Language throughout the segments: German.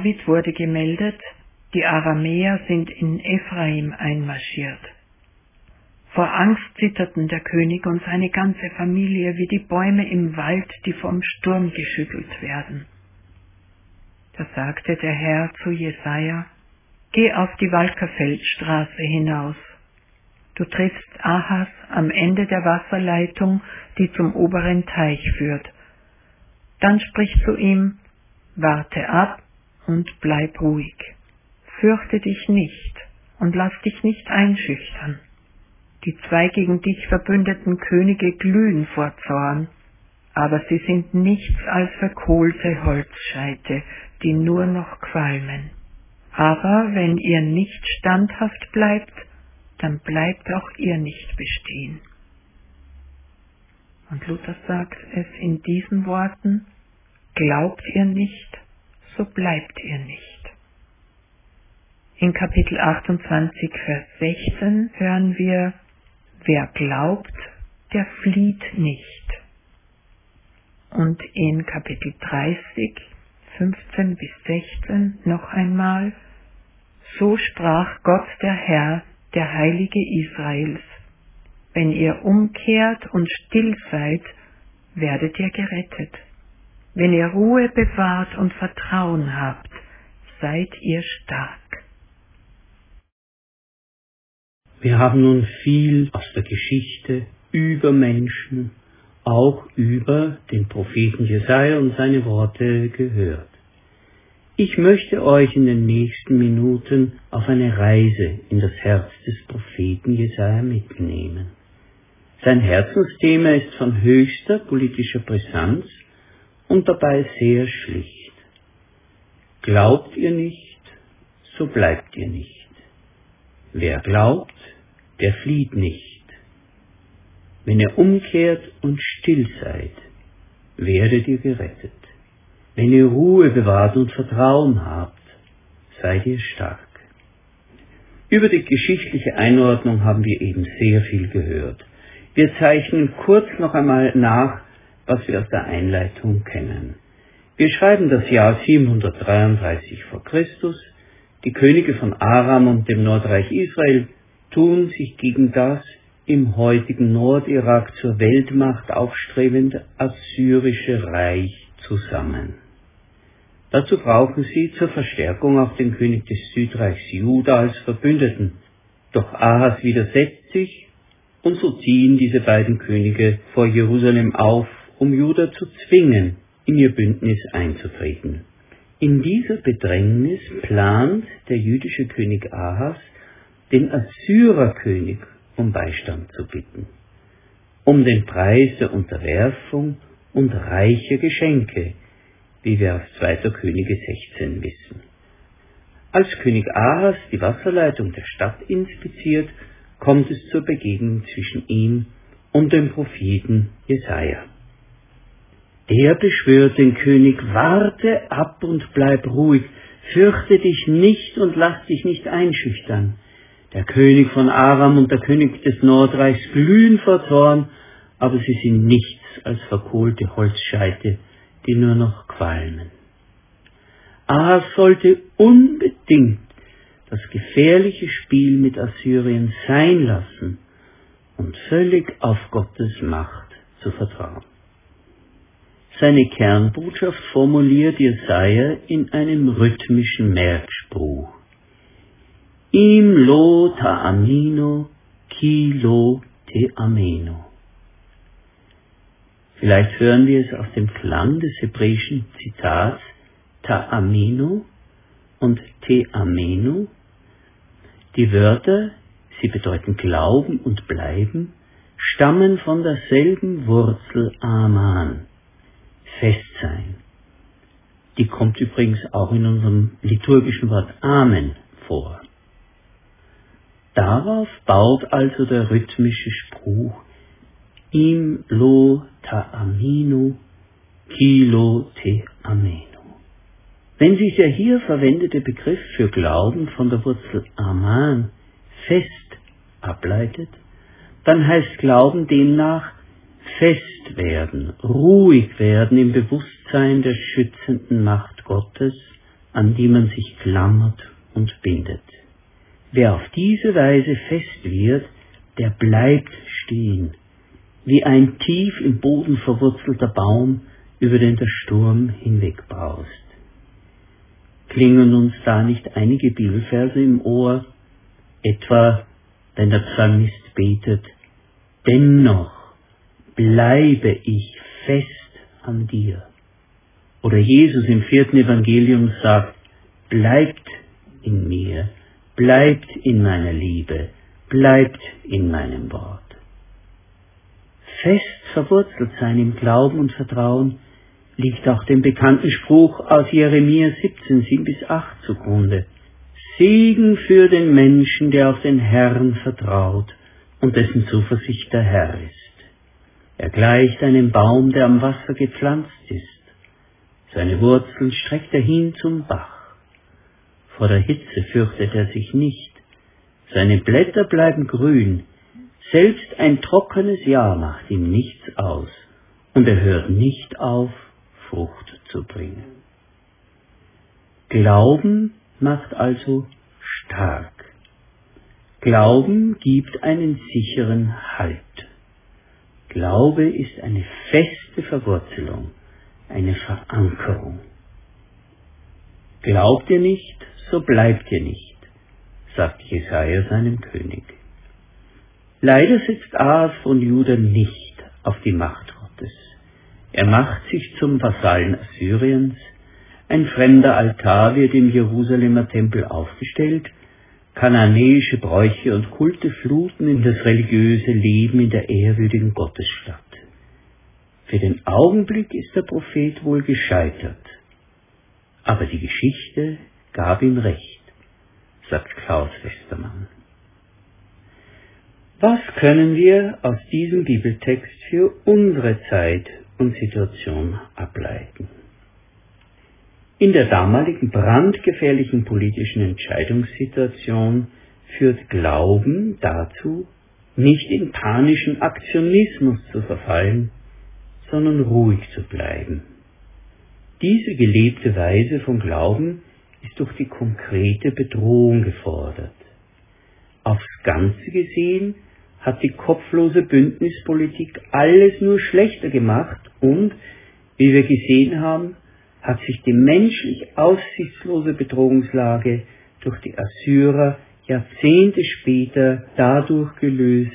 David wurde gemeldet, die Aramäer sind in Ephraim einmarschiert. Vor Angst zitterten der König und seine ganze Familie wie die Bäume im Wald, die vom Sturm geschüttelt werden. Da sagte der Herr zu Jesaja, Geh auf die Walkerfeldstraße hinaus. Du triffst Ahas am Ende der Wasserleitung, die zum oberen Teich führt. Dann sprich zu ihm, warte ab und bleib ruhig. Fürchte dich nicht und lass dich nicht einschüchtern. Die zwei gegen dich verbündeten Könige glühen vor Zorn, aber sie sind nichts als verkohlte Holzscheite, die nur noch qualmen. Aber wenn ihr nicht standhaft bleibt, dann bleibt auch ihr nicht bestehen. Und Luther sagt es in diesen Worten, glaubt ihr nicht, so bleibt ihr nicht. In Kapitel 28, Vers 16 hören wir, wer glaubt, der flieht nicht. Und in Kapitel 30, 15 bis 16 noch einmal, so sprach Gott der Herr, der Heilige Israels, wenn ihr umkehrt und still seid, werdet ihr gerettet. Wenn ihr Ruhe bewahrt und Vertrauen habt, seid ihr stark. Wir haben nun viel aus der Geschichte über Menschen, auch über den Propheten Jesaja und seine Worte gehört. Ich möchte euch in den nächsten Minuten auf eine Reise in das Herz des Propheten Jesaja mitnehmen. Sein Herzensthema ist von höchster politischer Brisanz und dabei sehr schlicht. Glaubt ihr nicht, so bleibt ihr nicht. Wer glaubt, der flieht nicht. Wenn ihr umkehrt und still seid, werdet ihr gerettet. Wenn ihr Ruhe bewahrt und Vertrauen habt, seid ihr stark. Über die geschichtliche Einordnung haben wir eben sehr viel gehört. Wir zeichnen kurz noch einmal nach, was wir aus der Einleitung kennen. Wir schreiben das Jahr 733 vor Christus. Die Könige von Aram und dem Nordreich Israel tun sich gegen das im heutigen Nordirak zur Weltmacht aufstrebende assyrische Reich zusammen. Dazu brauchen sie zur Verstärkung auch den König des Südreichs Juda als Verbündeten. Doch Ahas widersetzt sich und so ziehen diese beiden Könige vor Jerusalem auf, um Juda zu zwingen, in ihr Bündnis einzutreten. In dieser Bedrängnis plant der jüdische König Ahas, den Assyrerkönig um Beistand zu bitten, um den Preis der Unterwerfung und reiche Geschenke, wie wir aus 2. Könige 16 wissen. Als König Ahas die Wasserleitung der Stadt inspiziert, kommt es zur Begegnung zwischen ihm und dem Propheten Jesaja. Der beschwört den König, warte ab und bleib ruhig, fürchte dich nicht und lass dich nicht einschüchtern. Der König von Aram und der König des Nordreichs glühen vor Zorn, aber sie sind nichts als verkohlte Holzscheite, die nur noch qualmen. Ahas sollte unbedingt das gefährliche Spiel mit Assyrien sein lassen und völlig auf Gottes Macht zu vertrauen. Seine Kernbotschaft formuliert Jesaja in einem rhythmischen Merkspruch. Im lo ta amino, ki lo te ameno. Vielleicht hören wir es aus dem Klang des hebräischen Zitats Ta'aminu und Te'amenu. Die Wörter, sie bedeuten Glauben und Bleiben, stammen von derselben Wurzel Aman, fest sein. Die kommt übrigens auch in unserem liturgischen Wort Amen vor. Darauf baut also der rhythmische Spruch im lo ta'aminu, kilo te amenu. Wenn sich der hier verwendete Begriff für Glauben von der Wurzel aman fest ableitet, dann heißt Glauben demnach fest werden, ruhig werden im Bewusstsein der schützenden Macht Gottes, an die man sich klammert und bindet. Wer auf diese Weise fest wird, der bleibt stehen, wie ein tief im Boden verwurzelter Baum, über den der Sturm hinwegbraust. Klingen uns da nicht einige Bibelverse im Ohr, etwa wenn der Psalmist betet, dennoch bleibe ich fest an dir. Oder Jesus im vierten Evangelium sagt, bleibt in mir, bleibt in meiner Liebe, bleibt in meinem Wort. Fest verwurzelt sein im Glauben und Vertrauen liegt auch dem bekannten Spruch aus Jeremia 17, 7 bis 8 zugrunde. Segen für den Menschen, der auf den Herrn vertraut und dessen Zuversicht der Herr ist. Er gleicht einem Baum, der am Wasser gepflanzt ist. Seine Wurzeln streckt er hin zum Bach. Vor der Hitze fürchtet er sich nicht. Seine Blätter bleiben grün. Selbst ein trockenes Jahr macht ihm nichts aus. Und er hört nicht auf, Frucht zu bringen. Glauben macht also stark. Glauben gibt einen sicheren Halt. Glaube ist eine feste Verwurzelung, eine Verankerung. Glaubt ihr nicht, so bleibt ihr nicht, sagt Jesaja seinem König. Leider sitzt Ahas von Juda nicht auf die Macht Gottes. Er macht sich zum Vasallen Assyriens, ein fremder Altar wird im Jerusalemer Tempel aufgestellt, kananäische Bräuche und Kulte fluten in das religiöse Leben in der ehrwürdigen Gottesstadt. Für den Augenblick ist der Prophet wohl gescheitert, aber die Geschichte gab ihm recht, sagt Klaus Westermann. Was können wir aus diesem Bibeltext für unsere Zeit und Situation ableiten? In der damaligen brandgefährlichen politischen Entscheidungssituation führt Glauben dazu, nicht in panischen Aktionismus zu verfallen, sondern ruhig zu bleiben. Diese gelebte Weise von Glauben ist durch die konkrete Bedrohung gefordert. Aufs Ganze gesehen hat die kopflose Bündnispolitik alles nur schlechter gemacht und, wie wir gesehen haben, hat sich die menschlich aussichtslose Bedrohungslage durch die Assyrer Jahrzehnte später dadurch gelöst,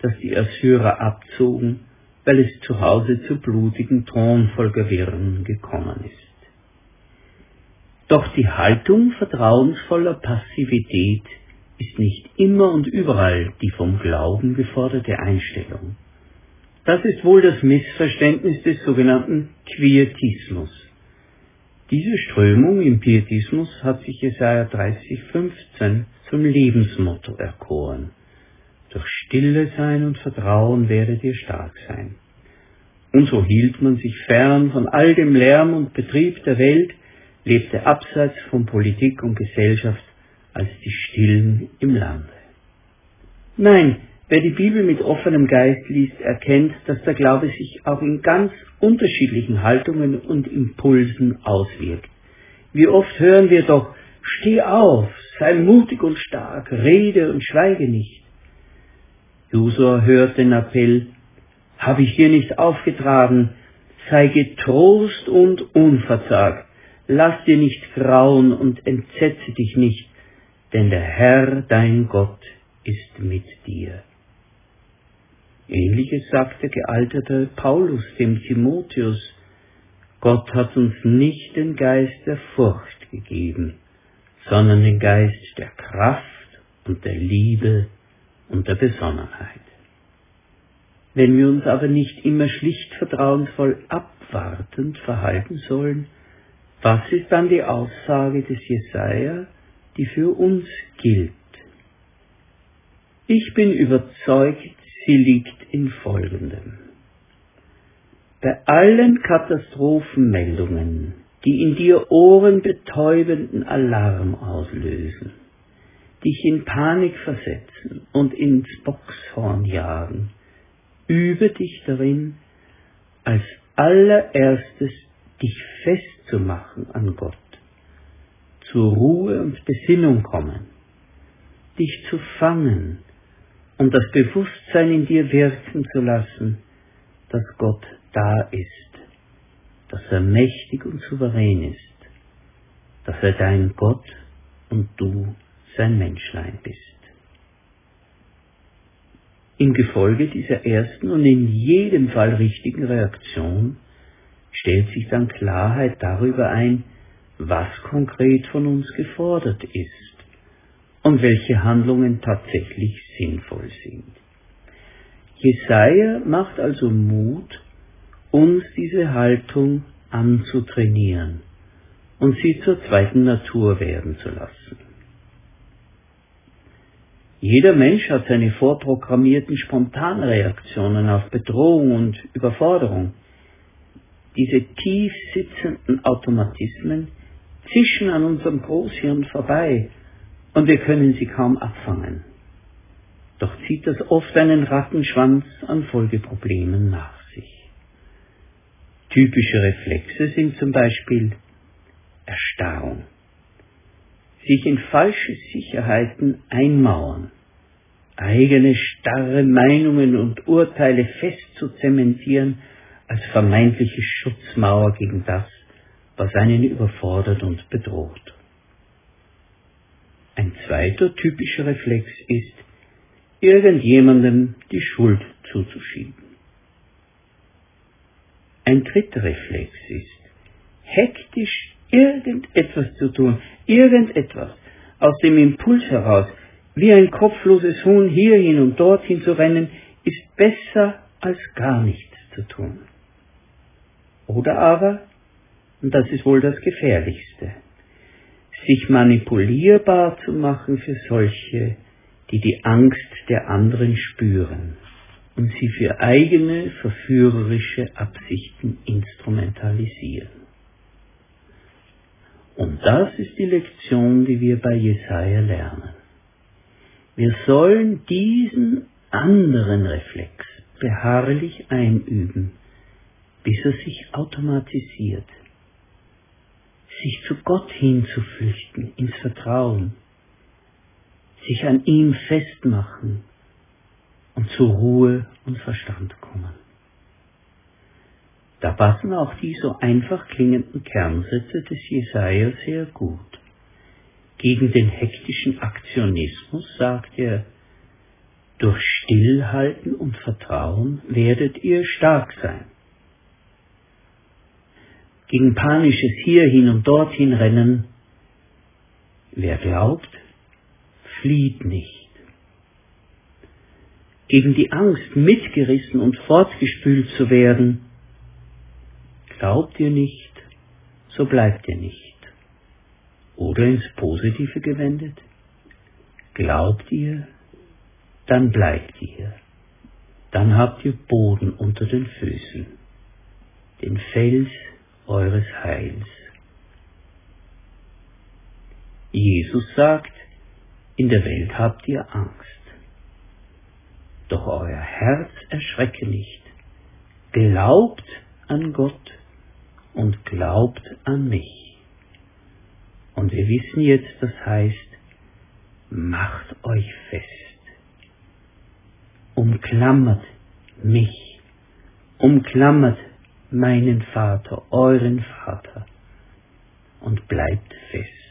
dass die Assyrer abzogen, weil es zu Hause zu blutigen Thronfolgerwirren gekommen ist. Doch die Haltung vertrauensvoller Passivität ist nicht immer und überall die vom Glauben geforderte Einstellung. Das ist wohl das Missverständnis des sogenannten Quietismus. Diese Strömung im Pietismus hat sich Jesaja 30,15 zum Lebensmotto erkoren. Durch Stille sein und Vertrauen werdet ihr stark sein. Und so hielt man sich fern von all dem Lärm und Betrieb der Welt, lebte abseits von Politik und Gesellschaft als die Stillen im Lande. Nein, Wer die Bibel mit offenem Geist liest, erkennt, dass der Glaube sich auch in ganz unterschiedlichen Haltungen und Impulsen auswirkt. Wie oft hören wir doch, steh auf, sei mutig und stark, rede und schweige nicht. Josua hört den Appell, habe ich dir nicht aufgetragen, sei getrost und unverzagt, lass dir nicht grauen und entsetze dich nicht, denn der Herr dein Gott ist mit dir. Ähnliches sagte gealterter Paulus dem Timotheus, Gott hat uns nicht den Geist der Furcht gegeben, sondern den Geist der Kraft und der Liebe und der Besonnenheit. Wenn wir uns aber nicht immer schlicht vertrauensvoll abwartend verhalten sollen, was ist dann die Aussage des Jesaja, die für uns gilt? Ich bin überzeugt, Sie liegt in Folgendem. Bei allen Katastrophenmeldungen, die in dir ohrenbetäubenden Alarm auslösen, dich in Panik versetzen und ins Boxhorn jagen, übe dich darin, als allererstes dich festzumachen an Gott, zur Ruhe und Besinnung kommen, dich zu fangen und das Bewusstsein in dir wirken zu lassen, dass Gott da ist, dass er mächtig und souverän ist, dass er dein Gott und du sein Menschlein bist. Im Gefolge dieser ersten und in jedem Fall richtigen Reaktion stellt sich dann Klarheit darüber ein, was konkret von uns gefordert ist und welche Handlungen tatsächlich sinnvoll sind. Jesaja macht also Mut, uns diese Haltung anzutrainieren und sie zur zweiten Natur werden zu lassen. Jeder Mensch hat seine vorprogrammierten Spontanreaktionen auf Bedrohung und Überforderung. Diese tief sitzenden Automatismen zischen an unserem Großhirn vorbei und wir können sie kaum abfangen. Doch zieht das oft einen Rattenschwanz an Folgeproblemen nach sich. Typische Reflexe sind zum Beispiel Erstarrung, sich in falsche Sicherheiten einmauern, eigene starre Meinungen und Urteile fest zu zementieren als vermeintliche Schutzmauer gegen das, was einen überfordert und bedroht. Ein zweiter typischer Reflex ist, irgendjemandem die Schuld zuzuschieben. Ein dritter Reflex ist, hektisch irgendetwas zu tun, irgendetwas aus dem Impuls heraus, wie ein kopfloses Huhn hierhin und dorthin zu rennen, ist besser als gar nichts zu tun. Oder aber, und das ist wohl das Gefährlichste, sich manipulierbar zu machen für solche, die die Angst der anderen spüren und sie für eigene verführerische Absichten instrumentalisieren. Und das ist die Lektion, die wir bei Jesaja lernen. Wir sollen diesen anderen Reflex beharrlich einüben, bis er sich automatisiert. Sich zu Gott hinzuflüchten, ins Vertrauen, sich an ihm festmachen und zur Ruhe und Verstand kommen. Da passen auch die so einfach klingenden Kernsätze des Jesaja sehr gut. Gegen den hektischen Aktionismus sagt er, durch Stillhalten und Vertrauen werdet ihr stark sein. Gegen panisches Hierhin und Dorthin rennen, wer glaubt, flieht nicht. Gegen die Angst, mitgerissen und fortgespült zu werden, Glaubt ihr nicht, so bleibt ihr nicht. Oder ins Positive gewendet, glaubt ihr, dann bleibt ihr. Dann habt ihr Boden unter den Füßen, den Fels eures Heils. Jesus sagt, in der Welt habt ihr Angst. Doch euer Herz erschrecke nicht. Glaubt an Gott und glaubt an mich. Und wir wissen jetzt, das heißt, macht euch fest. Umklammert mich. Umklammert meinen Vater, euren Vater und bleibt fest.